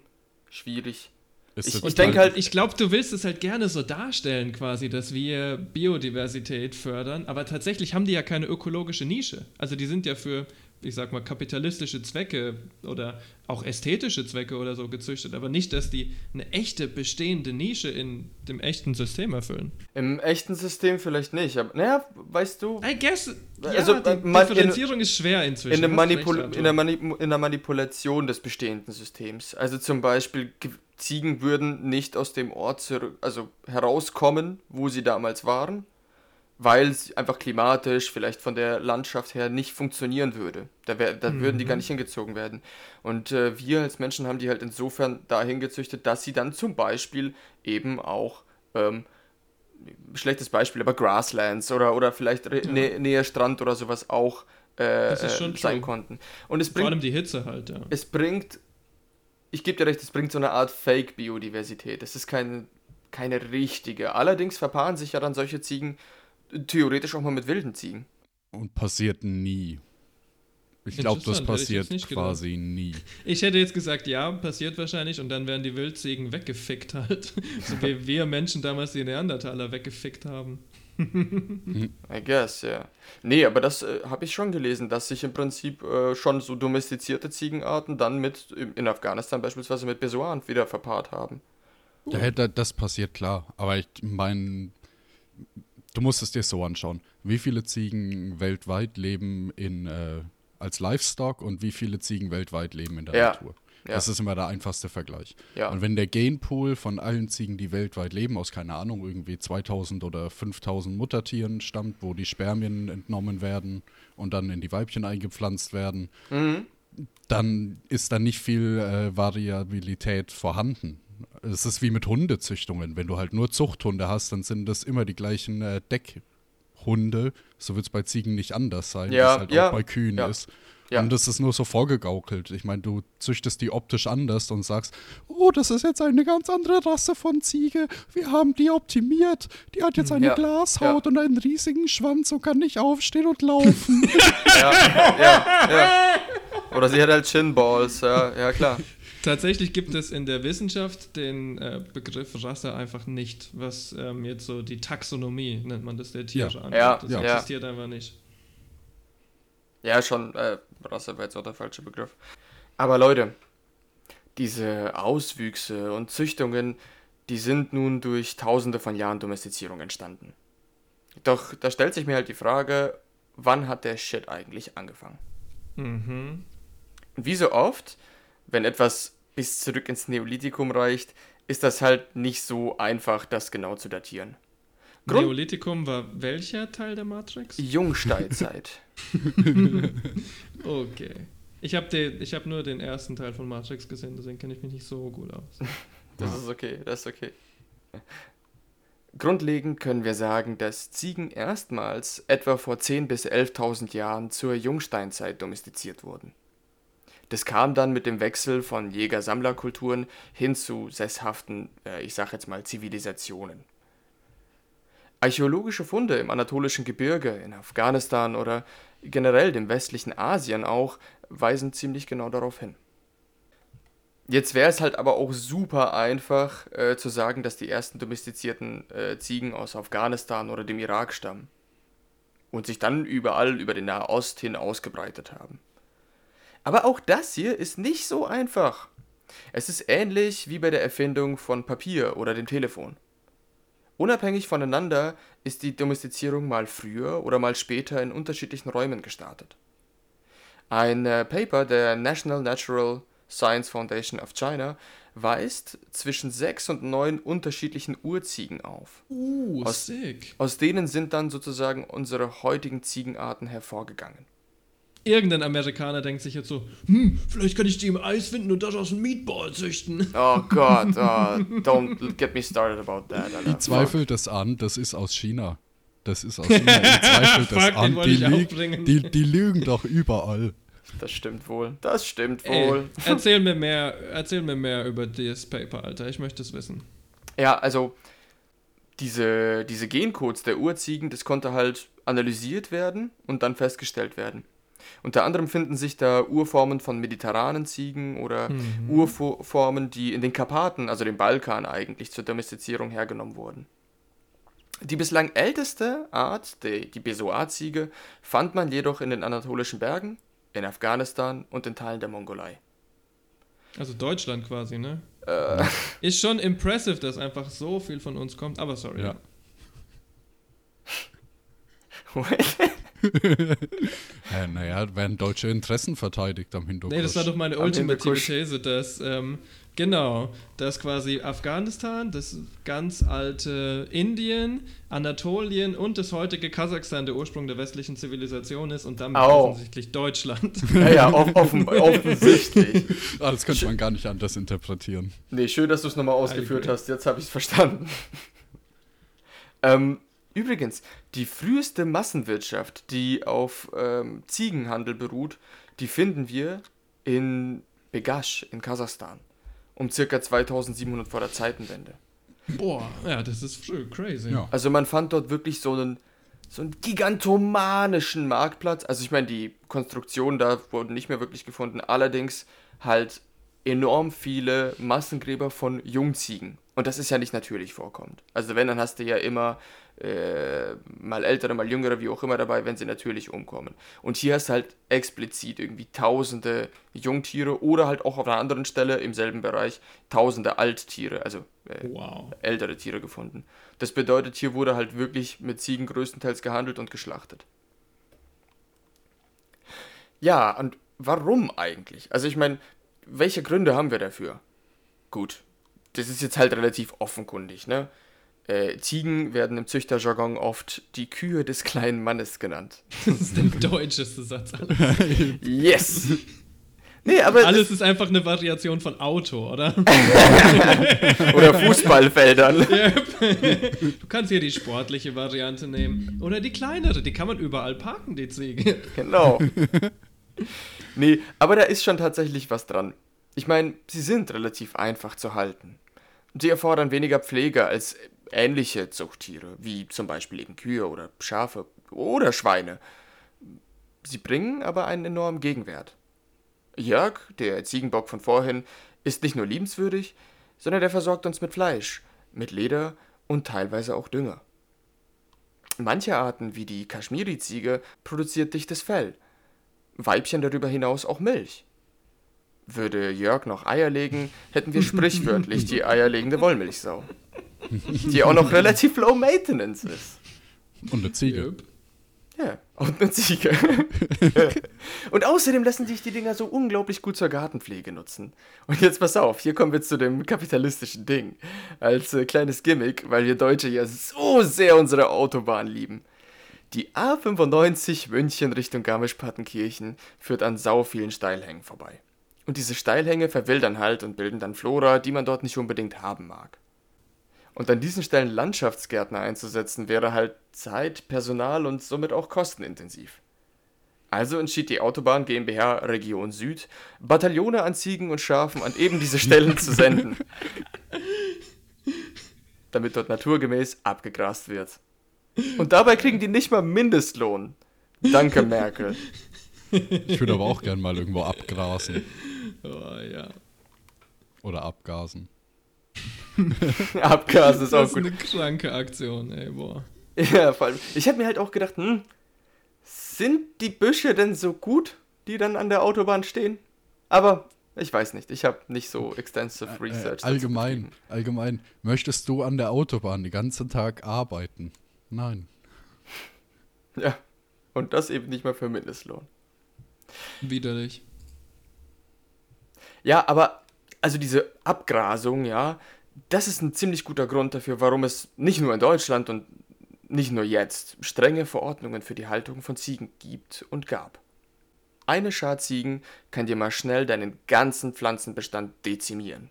schwierig. Ist Ich- ich denk dann- halt- Ich glaube, du willst es halt gerne so darstellen, quasi, dass wir Biodiversität fördern, aber tatsächlich haben die ja keine ökologische Nische. Also die sind ja für, ich sag mal, kapitalistische Zwecke oder auch ästhetische Zwecke oder so gezüchtet, aber nicht, dass die eine echte bestehende Nische in dem echten System erfüllen. Im echten System vielleicht nicht, aber naja, weißt du, I guess, ja, Also, die äh, man- in- Differenzierung ist schwer inzwischen. in, Manipul in, der Mani in der Manipulation des bestehenden Systems. Also zum Beispiel, Ziegen würden nicht aus dem Ort zurück, also herauskommen, wo sie damals waren, weil es einfach klimatisch, vielleicht von der Landschaft her nicht funktionieren würde. Da, wär, da würden die gar nicht hingezogen werden. Und äh, wir als Menschen haben die halt insofern dahin gezüchtet, dass sie dann zum Beispiel eben auch ähm, schlechtes Beispiel, aber Grasslands oder, oder vielleicht re- nä näher Strand oder sowas auch äh, Das ist schon äh, sein true. konnten. Und es Vor allem bringt, die Hitze halt, ja. es bringt, ich gebe dir recht, es bringt so eine Art Fake-Biodiversität. Es ist keine, keine richtige. Allerdings verpaaren sich ja dann solche Ziegen theoretisch auch mal mit wilden Ziegen. Und passiert nie. Ich glaube, das passiert nicht gedacht. quasi nie. Ich hätte jetzt gesagt, ja, passiert wahrscheinlich und dann werden die Wildziegen weggefickt halt. so wie wir Menschen damals die Neandertaler weggefickt haben. I guess, ja. Nee, aber das äh, habe ich schon gelesen, dass sich im Prinzip äh, schon so domestizierte Ziegenarten dann mit, in Afghanistan beispielsweise mit Besoan wieder verpaart haben. Ja, hätte- das passiert klar. Aber ich meine, du musst es dir so anschauen. Wie viele Ziegen weltweit leben in, äh, als Livestock und wie viele Ziegen weltweit leben in der Ja, Natur? Ja. Das ist immer der einfachste Vergleich. Ja. Und wenn der Genpool von allen Ziegen, die weltweit leben, aus keine Ahnung, irgendwie 2000 oder 5000 Muttertieren stammt, wo die Spermien entnommen werden und dann in die Weibchen eingepflanzt werden, dann ist da nicht viel äh, Variabilität vorhanden. Es ist wie mit Hundezüchtungen. Wenn du halt nur Zuchthunde hast, dann sind das immer die gleichen äh, Deckhunde. So wird es bei Ziegen nicht anders sein, Ja, wie es halt ja, auch bei Kühen ja. ist. Ja. Und das ist nur so vorgegaukelt. Ich meine, du züchtest die optisch anders und sagst, oh, das ist jetzt eine ganz andere Rasse von Ziege. Wir haben die optimiert. Die hat jetzt eine Ja, Glashaut ja. und einen riesigen Schwanz und kann nicht aufstehen und laufen. Oder sie hat halt Chinballs, ja, ja klar. Tatsächlich gibt es in der Wissenschaft den äh, Begriff Rasse einfach nicht, was ähm, jetzt so die Taxonomie nennt man das der Tiere Ja. angeht. Ja, Das ja. existiert einfach nicht. Ja, schon, äh, Rasse wäre jetzt auch der falsche Begriff. Aber Leute, diese Auswüchse und Züchtungen, die sind nun durch tausende von Jahren Domestizierung entstanden. Doch da stellt sich mir halt die Frage, wann hat der Shit eigentlich angefangen? Mhm. Und wie so oft, wenn etwas bis zurück ins Neolithikum reicht, ist das halt nicht so einfach, das genau zu datieren. Grund- Neolithikum war welcher Teil der Matrix? Jungsteinzeit. Okay. Ich habe hab nur den ersten Teil von Matrix gesehen, deswegen kenne ich mich nicht so gut aus. Das ist okay, das ist okay. Grundlegend können wir sagen, dass Ziegen erstmals etwa vor 10.000 bis 11.000 Jahren zur Jungsteinzeit domestiziert wurden. Das kam dann mit dem Wechsel von Jäger-Sammler-Kulturen hin zu sesshaften, äh, ich sag jetzt mal, Zivilisationen. Archäologische Funde im anatolischen Gebirge, in Afghanistan oder generell dem westlichen Asien auch, weisen ziemlich genau darauf hin. Jetzt wäre es halt aber auch super einfach äh, zu sagen, dass die ersten domestizierten äh, Ziegen aus Afghanistan oder dem Irak stammen und sich dann überall über den Nahost hin ausgebreitet haben. Aber auch das hier ist nicht so einfach. Es ist ähnlich wie bei der Erfindung von Papier oder dem Telefon. Unabhängig voneinander ist die Domestizierung mal früher oder mal später in unterschiedlichen Räumen gestartet. Ein äh, Paper der National Natural Science Foundation of China weist zwischen sechs und neun unterschiedlichen Urziegen auf. Uh, Aus- sick. Aus denen sind dann sozusagen unsere heutigen Ziegenarten hervorgegangen. Irgendein Amerikaner denkt sich jetzt so, hm, vielleicht kann ich die im Eis finden und das aus einem Meatball züchten. Oh Gott, oh, don't get me started about that. Alter. Zweifelt es an, das ist aus China. Das ist aus China. Ihr zweifelt es Fuck, an. Die, ich bringen. die, die lügen doch überall. Das stimmt wohl. Das stimmt Ey, wohl. erzähl mir mehr, erzähl mir mehr über das Paper, Alter. Ich möchte es wissen. Ja, also diese, diese Gencodes der Urziegen, das konnte halt analysiert werden und dann festgestellt werden. Unter anderem finden sich da Urformen von mediterranen Ziegen oder Urformen, die in den Karpaten, also dem Balkan eigentlich, zur Domestizierung hergenommen wurden. Die bislang älteste Art, die, die Besoar-Ziege, fand man jedoch in den anatolischen Bergen, in Afghanistan und in Teilen der Mongolei. Also Deutschland quasi, ne? Äh, Ist schon impressive, dass einfach so viel von uns kommt, aber sorry. Ja. Äh, naja, werden deutsche Interessen verteidigt am Hintergrund. Nee, das war doch meine ultimative Hindukusch. These, dass, ähm, genau, dass quasi Afghanistan, das ganz alte Indien, Anatolien und das heutige Kasachstan der Ursprung der westlichen Zivilisation ist und damit Au. offensichtlich Deutschland. ja, ja, off offen, offensichtlich. Ah, das könnte man gar nicht anders interpretieren. Nee, schön, dass du es nochmal ausgeführt agree. hast. Jetzt habe ich es verstanden. Ähm, übrigens, die früheste Massenwirtschaft, die auf ähm, Ziegenhandel beruht, die finden wir in Begasch in Kasachstan. Um circa 2700 vor der Zeitenwende. Boah, ja, das ist crazy. Ja. Also man fand dort wirklich so einen, so einen gigantomanischen Marktplatz. Also ich meine, die Konstruktionen da wurden nicht mehr wirklich gefunden. Allerdings halt enorm viele Massengräber von Jungziegen. Und das ist ja nicht natürlich vorkommt. Also wenn, dann hast du ja immer äh, mal ältere, mal jüngere, wie auch immer dabei, wenn sie natürlich umkommen. Und hier hast du halt explizit irgendwie tausende Jungtiere oder halt auch auf einer anderen Stelle im selben Bereich tausende Alttiere, also äh, Wow. ältere Tiere gefunden. Das bedeutet, hier wurde halt wirklich mit Ziegen größtenteils gehandelt und geschlachtet. Ja, und warum eigentlich? Also ich meine, welche Gründe haben wir dafür? Gut, das ist jetzt halt relativ offenkundig, ne? Äh, Ziegen werden im Züchterjargon oft die Kühe des kleinen Mannes genannt. Das ist der deutscheste Satz. Yes! Nee, aber Alles ist einfach eine Variation von Auto, oder? oder Fußballfeldern. Du kannst hier die sportliche Variante nehmen. Oder die kleinere, die kann man überall parken, die Ziege. Genau. nee, aber da ist schon tatsächlich was dran. Ich meine, sie sind relativ einfach zu halten. Sie erfordern weniger Pflege als ähnliche Zuchttiere, wie zum Beispiel eben Kühe oder Schafe oder Schweine. Sie bringen aber einen enormen Gegenwert. Jörg, der Ziegenbock von vorhin, ist nicht nur liebenswürdig, sondern er versorgt uns mit Fleisch, mit Leder und teilweise auch Dünger. Manche Arten, wie die Kaschmiri-Ziege, produziert dichtes Fell. Weibchen darüber hinaus auch Milch. Würde Jörg noch Eier legen, hätten wir sprichwörtlich die eierlegende Wollmilchsau. Die auch noch relativ low maintenance ist. Und eine Ziege. Ja, und eine Ziege. und außerdem lassen sich die Dinger so unglaublich gut zur Gartenpflege nutzen. Und jetzt pass auf, hier kommen wir zu dem kapitalistischen Ding. Als äh, kleines Gimmick, weil wir Deutsche ja so sehr unsere Autobahn lieben. Die A95 München Richtung Garmisch-Partenkirchen führt an sau vielen Steilhängen vorbei. Und diese Steilhänge verwildern halt und bilden dann Flora, die man dort nicht unbedingt haben mag. Und an diesen Stellen Landschaftsgärtner einzusetzen, wäre halt Zeit, Personal und somit auch kostenintensiv. Also entschied die Autobahn GmbH Region Süd, Bataillone an Ziegen und Schafen an eben diese Stellen zu senden. Damit dort naturgemäß abgegrast wird. Und dabei kriegen die nicht mal Mindestlohn. Danke, Merkel. Ich würde aber auch gern mal irgendwo abgrasen. Oh, ja. Oder abgasen. Abgas ist auch Das ist gut. eine kranke Aktion, ey, boah. Ja, vor allem. Ich habe mir halt auch gedacht, hm, sind die Büsche denn so gut, die dann an der Autobahn stehen? Aber ich weiß nicht. Ich habe nicht so extensive Äh, Research. dazu allgemein, allgemein. Möchtest du an der Autobahn den ganzen Tag arbeiten? Nein. Ja. Und das eben nicht mal für Mindestlohn. Widerlich. Ja, aber also diese Abgrasung, ja, das ist ein ziemlich guter Grund dafür, warum es nicht nur in Deutschland und nicht nur jetzt strenge Verordnungen für die Haltung von Ziegen gibt und gab. Eine Schar Ziegen kann dir mal schnell deinen ganzen Pflanzenbestand dezimieren.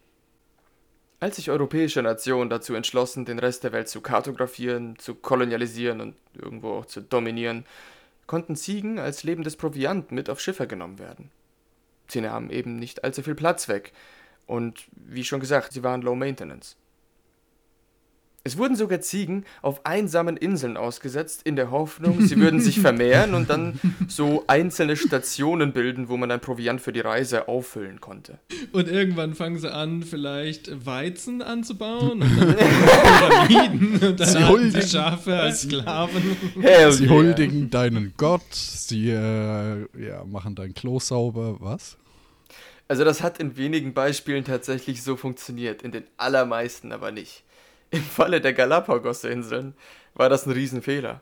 Als sich europäische Nationen dazu entschlossen, den Rest der Welt zu kartografieren, zu kolonialisieren und irgendwo auch zu dominieren, konnten Ziegen als lebendes Proviant mit auf Schiffe genommen werden. Sie nahmen eben nicht allzu viel Platz weg. Und wie schon gesagt, sie waren low maintenance. Es wurden sogar Ziegen auf einsamen Inseln ausgesetzt, in der Hoffnung, sie würden sich vermehren und dann so einzelne Stationen bilden, wo man dann Proviant für die Reise auffüllen konnte. Und irgendwann fangen sie an, vielleicht Weizen anzubauen und dann Pyramiden und dann sie huldigen- Schafe als Sklaven. Hell Sie yeah. huldigen deinen Gott, sie äh, ja, machen dein Klo sauber, was? Also das hat in wenigen Beispielen tatsächlich so funktioniert, in den allermeisten aber nicht. Im Falle der Galapagos-Inseln war das ein Riesenfehler.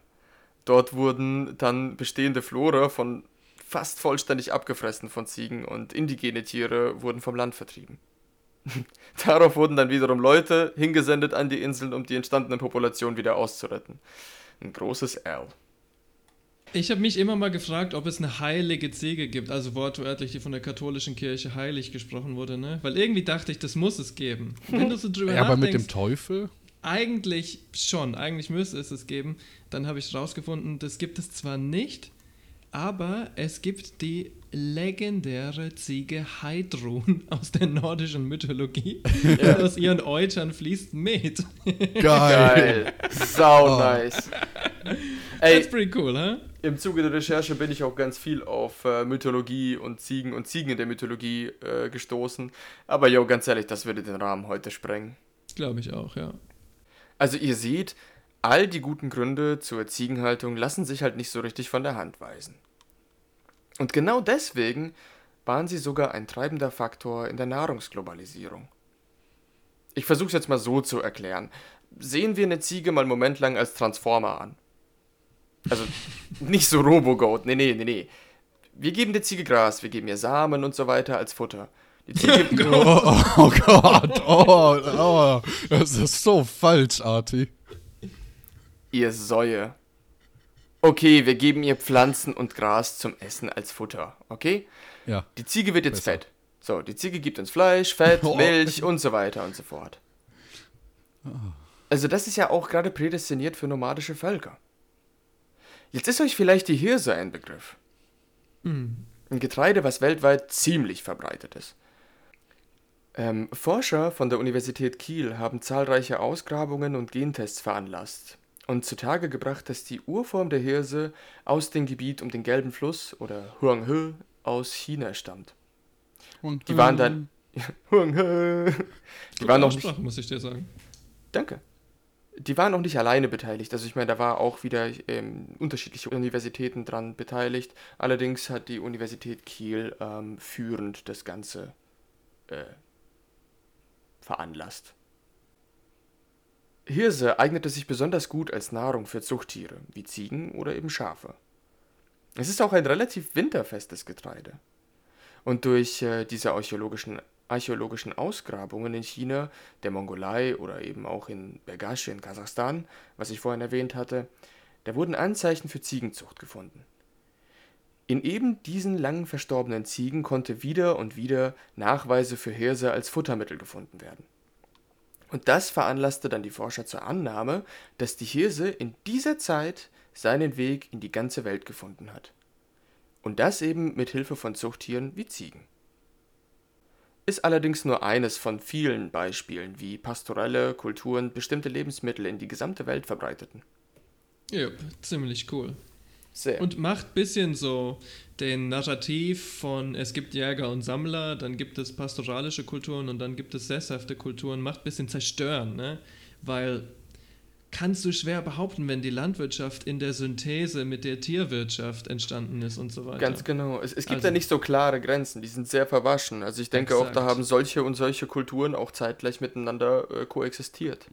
Dort wurden dann bestehende Flora von fast vollständig abgefressen von Ziegen und indigene Tiere wurden vom Land vertrieben. Darauf wurden dann wiederum Leute hingesendet an die Inseln, um die entstandene Population wieder auszuretten. Ein großes L. Ich habe mich immer mal gefragt, ob es eine heilige Ziege gibt, also wortwörtlich, die von der katholischen Kirche heilig gesprochen wurde, ne? Weil irgendwie dachte ich, das muss es geben. Wenn du so drüber Ja, aber mit dem Teufel? eigentlich schon, eigentlich müsste es es geben. Dann habe ich rausgefunden, das gibt es zwar nicht, aber es gibt die legendäre Ziege Heidrun aus der nordischen Mythologie. Aus ihren Eutern fließt Met. Geil. Geil. Sau nice. Ey, That's pretty cool, huh? Im Zuge der Recherche bin ich auch ganz viel auf äh, Mythologie und Ziegen und Ziegen in der Mythologie äh, gestoßen. Aber jo, ganz ehrlich, das würde den Rahmen heute sprengen. Glaube ich auch, ja. Also ihr seht, all die guten Gründe zur Ziegenhaltung lassen sich halt nicht so richtig von der Hand weisen. Und genau deswegen waren sie sogar ein treibender Faktor in der Nahrungsglobalisierung. Ich versuche es jetzt mal so zu erklären. Sehen wir eine Ziege mal einen Moment lang als Transformer an. Also nicht so Robogoat, nee, nee, nee, nee. Wir geben der Ziege Gras, wir geben ihr Samen und so weiter als Futter. Die Ziege, Oh, oh Gott. Oh, oh. Das ist so falsch, Arti. ihr Säue. Okay, wir geben ihr Pflanzen und Gras zum Essen als Futter, okay? Ja. Die Ziege wird jetzt Besser. fett. So, die Ziege gibt uns Fleisch, Fett, Oh. Milch und so weiter und so fort. Also das ist ja auch gerade prädestiniert für nomadische Völker. Jetzt ist euch vielleicht die Hirse ein Begriff. Ein Getreide, was weltweit ziemlich verbreitet ist. Ähm, Forscher von der Universität Kiel haben zahlreiche Ausgrabungen und Gentests veranlasst und zutage gebracht, dass die Urform der Hirse aus dem Gebiet um den Gelben Fluss oder Huanghe aus China stammt. Und Die waren dann. Huanghe. Die waren noch nicht. Aussprache, muss ich dir sagen. Danke. Die waren auch nicht alleine beteiligt. Also ich meine, da war auch wieder ähm, unterschiedliche Universitäten dran beteiligt. Allerdings hat die Universität Kiel ähm, führend das Ganze äh, veranlasst. Hirse eignete sich besonders gut als Nahrung für Zuchttiere, wie Ziegen oder eben Schafe. Es ist auch ein relativ winterfestes Getreide. Und durch äh, diese archäologischen, archäologischen Ausgrabungen in China, der Mongolei oder eben auch in Bergasch in Kasachstan, was ich vorhin erwähnt hatte, da wurden Anzeichen für Ziegenzucht gefunden. In eben diesen lang verstorbenen Ziegen konnte wieder und wieder Nachweise für Hirse als Futtermittel gefunden werden. Und das veranlasste dann die Forscher zur Annahme, dass die Hirse in dieser Zeit seinen Weg in die ganze Welt gefunden hat. Und das eben mit Hilfe von Zuchttieren wie Ziegen. Ist allerdings nur eines von vielen Beispielen, wie pastorelle Kulturen bestimmte Lebensmittel in die gesamte Welt verbreiteten. Ja, ziemlich cool. Sehr. Und macht bisschen so den Narrativ von es gibt Jäger und Sammler, dann gibt es pastoralische Kulturen und dann gibt es sesshafte Kulturen, macht bisschen zerstören, ne? Weil kannst du schwer behaupten, wenn die Landwirtschaft in der Synthese mit der Tierwirtschaft entstanden ist und so weiter. Ganz genau. Es, es gibt Also- da nicht so klare Grenzen, die sind sehr verwaschen. Also ich denke auch, da Exakt. haben solche und solche Kulturen auch zeitgleich miteinander äh, koexistiert.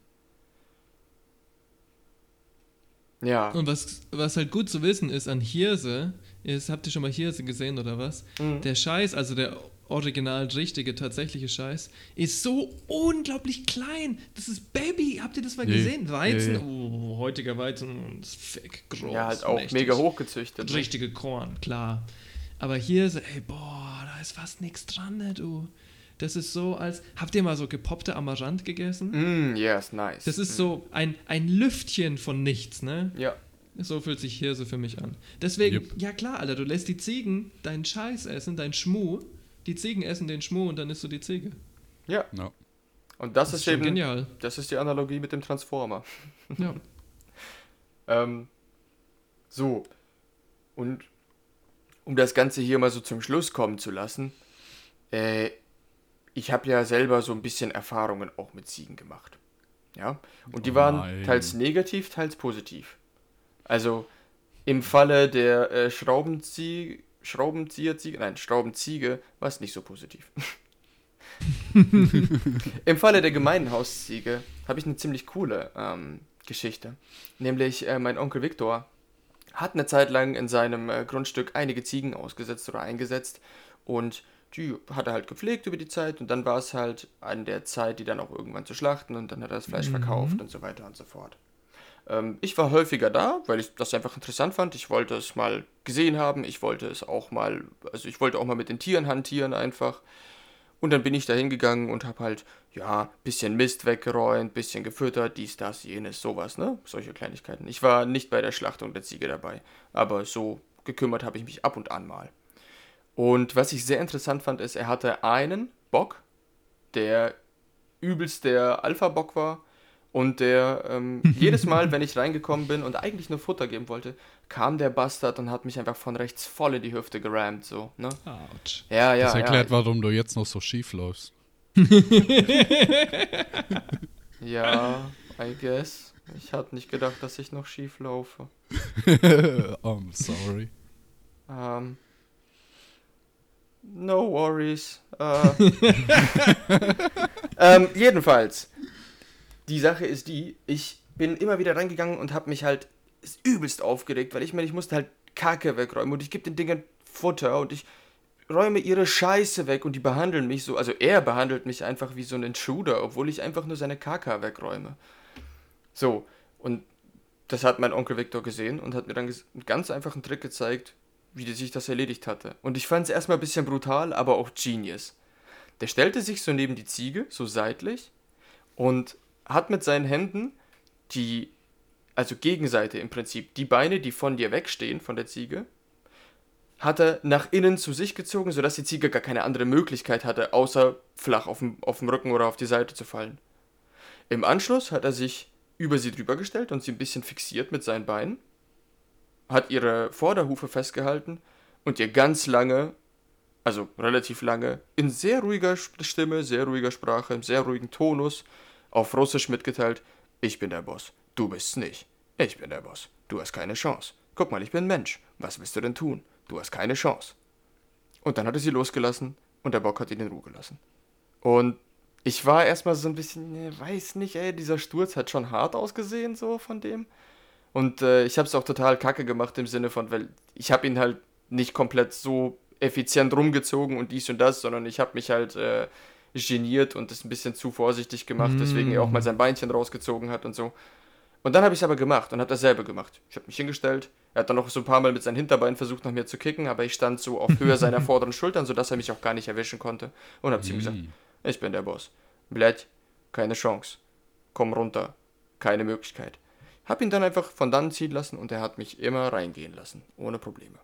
Ja. Und was, was halt gut zu wissen ist an Hirse, ist, habt ihr schon mal Hirse gesehen oder was? Mhm. Der Scheiß, also der original richtige, tatsächliche Scheiß, ist so unglaublich klein. Das ist Baby. Habt ihr das mal Nee. gesehen? Weizen, Nee. oh, heutiger Weizen, ist fick groß. Ja, halt auch mächtig. mega hochgezüchtet. Das richtige Korn, klar. Aber Hirse, ey, boah, da ist fast nichts dran, ne, du. Das ist so als. Habt ihr mal so gepoppte Amaranth gegessen? Mm, yes, nice. Das ist so ein, ein Lüftchen von nichts, ne? Ja. So fühlt sich Hirse für mich an. Deswegen, Yep. ja klar, Alter, du lässt die Ziegen deinen Scheiß essen, dein Schmuh. Die Ziegen essen den Schmuh und dann isst du die Ziege. Ja. Ja. Und das, Das ist, ist eben. genial. Das ist die Analogie mit dem Transformer. Ja. Ähm, so. Und um das Ganze hier mal so zum Schluss kommen zu lassen, äh, ich habe ja selber so ein bisschen Erfahrungen auch mit Ziegen gemacht. Ja. Und die Oh waren teils negativ, teils positiv. Also im Falle der äh, Schraubenzie Schraubenzieherziege, nein, Schraubenziege war es nicht so positiv. Im Falle der gemeinen Hausziege habe ich eine ziemlich coole ähm, Geschichte. Nämlich äh, mein Onkel Viktor hat eine Zeit lang in seinem äh, Grundstück einige Ziegen ausgesetzt oder eingesetzt und die hat er halt gepflegt über die Zeit und dann war es halt an der Zeit, die dann auch irgendwann zu schlachten und dann hat er das Fleisch verkauft und so weiter und so fort. Ähm, ich war häufiger da, weil ich das einfach interessant fand. Ich wollte es mal gesehen haben, ich wollte es auch mal, also ich wollte auch mal mit den Tieren hantieren einfach. Und dann bin ich da hingegangen und habe halt ja, bisschen Mist weggeräumt, bisschen gefüttert, dies, das, jenes, sowas, ne? Solche Kleinigkeiten. Ich war nicht bei der Schlachtung der Ziege dabei, aber so gekümmert habe ich mich ab und an mal. Und was ich sehr interessant fand, ist, er hatte einen Bock, der übelst der Alpha-Bock war und der ähm, jedes Mal, wenn ich reingekommen bin und eigentlich nur Futter geben wollte, kam der Bastard und hat mich einfach von rechts voll in die Hüfte gerammt, so, ne? Autsch. Ja, ja, das erklärt, ja. warum du jetzt noch so schief läufst. Ja, I guess. Ich hatte nicht gedacht, dass ich noch schief laufe. I'm sorry. Ähm, no worries. Äh, ähm, jedenfalls, die Sache ist die, ich bin immer wieder reingegangen und habe mich halt übelst aufgeregt, weil ich meine, ich musste halt Kacke wegräumen und ich gebe den Dingen Futter und ich räume ihre Scheiße weg und die behandeln mich so, also er behandelt mich einfach wie so ein Intruder, obwohl ich einfach nur seine Kaka wegräume. So, und das hat mein Onkel Victor gesehen und hat mir dann einen ganz einfachen Trick gezeigt, wie sich das erledigt hatte. Und ich fand es erstmal ein bisschen brutal, aber auch genius. Der stellte sich so neben die Ziege, so seitlich, und hat mit seinen Händen die, also Gegenseite im Prinzip, die Beine, die von dir wegstehen, von der Ziege, hat er nach innen zu sich gezogen, sodass die Ziege gar keine andere Möglichkeit hatte, außer flach auf dem, auf dem Rücken oder auf die Seite zu fallen. Im Anschluss hat er sich über sie drüber gestellt und sie ein bisschen fixiert mit seinen Beinen, hat ihre Vorderhufe festgehalten und ihr ganz lange, also relativ lange, in sehr ruhiger Stimme, sehr ruhiger Sprache, im sehr ruhigen Tonus auf Russisch mitgeteilt, ich bin der Boss, du bist's nicht. Ich bin der Boss, du hast keine Chance. Guck mal, ich bin Mensch, was willst du denn tun? Du hast keine Chance. Und dann hat er sie losgelassen und der Bock hat ihn in Ruhe gelassen. Und ich war erstmal so ein bisschen, weiß nicht, ey, dieser Sturz hat schon hart ausgesehen, so von dem. Und äh, ich habe es auch total kacke gemacht im Sinne von, weil ich habe ihn halt nicht komplett so effizient rumgezogen und dies und das, sondern ich habe mich halt äh, geniert und das ein bisschen zu vorsichtig gemacht, deswegen er auch mal sein Beinchen rausgezogen hat und so. Und dann habe ich es aber gemacht und habe dasselbe gemacht. Ich habe mich hingestellt. Er hat dann noch so ein paar Mal mit seinen Hinterbeinen versucht, nach mir zu kicken, aber ich stand so auf Höhe seiner vorderen Schultern, sodass er mich auch gar nicht erwischen konnte. Und habe zu ihm gesagt, ich bin der Boss. Blät, keine Chance. Komm runter. Keine Möglichkeit. Hab ihn dann einfach von dann ziehen lassen und er hat mich immer reingehen lassen. Ohne Probleme.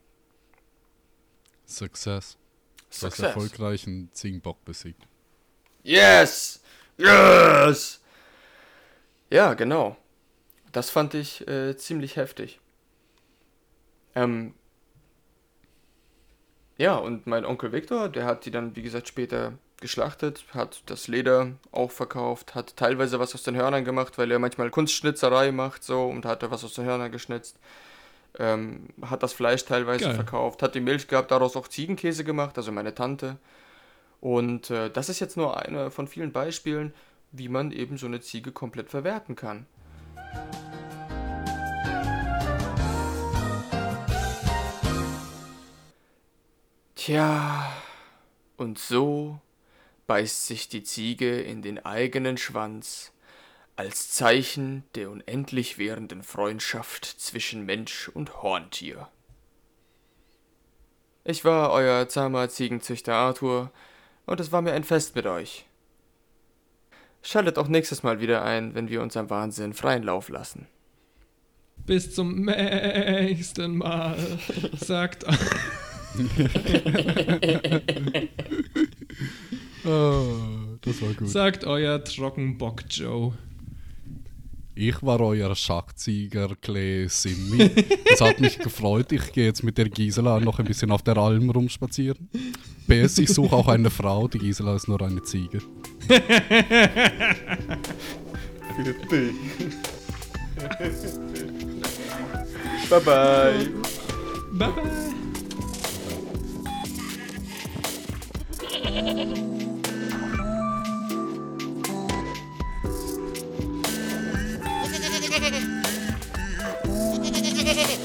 Success. Du hast Success. erfolgreich einen Ziegenbock besiegt. Yes! Yes! Ja, genau. Das fand ich äh, ziemlich heftig. Ähm, ja, und mein Onkel Victor, der hat die dann, wie gesagt, später geschlachtet, hat das Leder auch verkauft, hat teilweise was aus den Hörnern gemacht, weil er manchmal Kunstschnitzerei macht, so, und hat er was aus den Hörnern geschnitzt. Ähm, hat das Fleisch teilweise Geil. verkauft, hat die Milch gehabt, daraus auch Ziegenkäse gemacht, also meine Tante. Und äh, das ist jetzt nur eine von vielen Beispielen, wie man eben so eine Ziege komplett verwerten kann. Tja, und so beißt sich die Ziege in den eigenen Schwanz als Zeichen der unendlich währenden Freundschaft zwischen Mensch und Horntier. Ich war euer zahmer Ziegenzüchter Arthur und es war mir ein Fest mit euch. Schaltet auch nächstes Mal wieder ein, wenn wir unserem Wahnsinn freien Lauf lassen. Bis zum nächsten Mal. Sagt. Ah, das war gut. Sagt euer Trockenbock Joe. Ich war euer Schachzieger Klee Simmi. Es hat mich gefreut. Ich gehe jetzt mit der Gisela noch ein bisschen auf der Alm rumspazieren. PS, ich suche auch eine Frau. Die Gisela ist nur eine Ziege. Bye bye. Bye bye. Yeah.